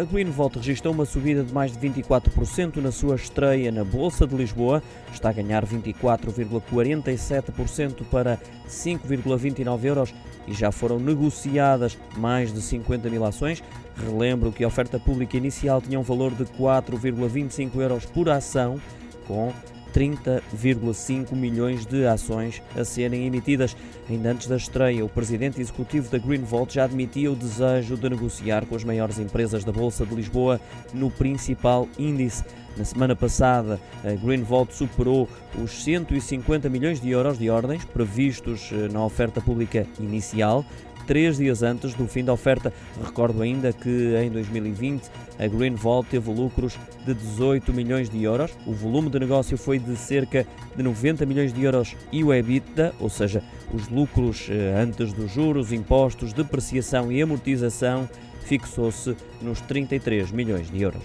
A Greenvolt registrou uma subida de mais de 24% na sua estreia na Bolsa de Lisboa. Está a ganhar 24,47% para 5,29 euros e já foram negociadas mais de 50 mil ações. Relembro que a oferta pública inicial tinha um valor de 4,25 euros por ação, com 30,5 milhões de ações a serem emitidas. Ainda antes da estreia, o presidente executivo da Greenvolt já admitia o desejo de negociar com as maiores empresas da Bolsa de Lisboa no principal índice. Na semana passada, a Greenvolt superou os 150 milhões de euros de ordens previstos eh, na oferta pública inicial três dias antes do fim da oferta. Recordo ainda que em 2020 a Greenvolt teve lucros de 18 milhões de euros. O volume de negócio foi de cerca de 90 milhões de euros e o EBITDA, ou seja, os lucros eh, antes dos juros, impostos, depreciação e amortização, fixou-se nos 33 milhões de euros.